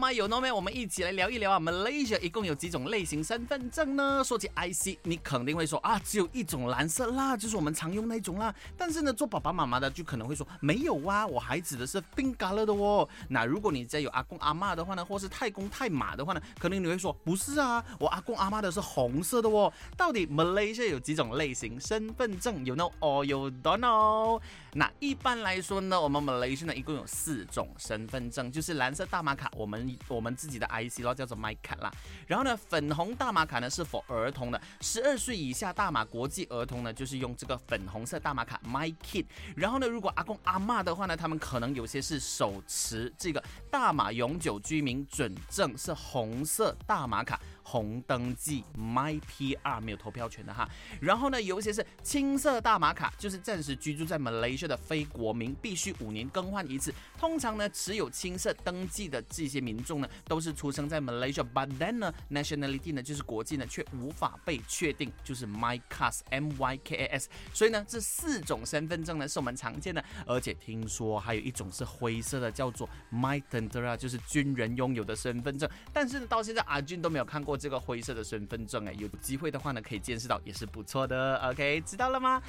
道啦。今天的 My 有 No，我们一起来聊一聊啊。Malaysia 一共有几种类型身份证呢？说起 IC，你肯定会说啊，只有一种蓝色啦，就是我们常用那种啦。但是呢，做爸爸妈妈的就可能会说，没有啊，我孩子的是 Pink 色的哦。那如果你家有阿公阿妈的话呢，或是太公太妈的话呢，可能你会说，不是啊，我阿公阿妈的是红色的哦。到底 Malaysia 有几种类型身份证？有 No or you don't know？那一般来说呢，我们 Malaysia 呢一共有四种身份证，就是蓝色大马卡。我们我们自己的 IC 咯，叫做 My 卡啦。然后呢，粉红大马卡呢是否儿童的，十二岁以下大马国际儿童呢，就是用这个粉红色大马卡 My Kid。然后呢，如果阿公阿妈的话呢，他们可能有些是手持这个大马永久居民准证，是红色大马卡。红登记 My PR 没有投票权的哈，然后呢，有一些是青色大马卡，就是暂时居住在 Malaysia 的非国民，必须五年更换一次。通常呢，持有青色登记的这些民众呢，都是出生在 Malaysia，but then 呢，nationality 呢就是国际呢却无法被确定，就是 My Cast M Y K A S。所以呢，这四种身份证呢是我们常见的，而且听说还有一种是灰色的，叫做 My Tentera，就是军人拥有的身份证。但是呢，到现在阿俊都没有看过。这个灰色的身份证哎，有机会的话呢，可以见识到也是不错的。OK，知道了吗？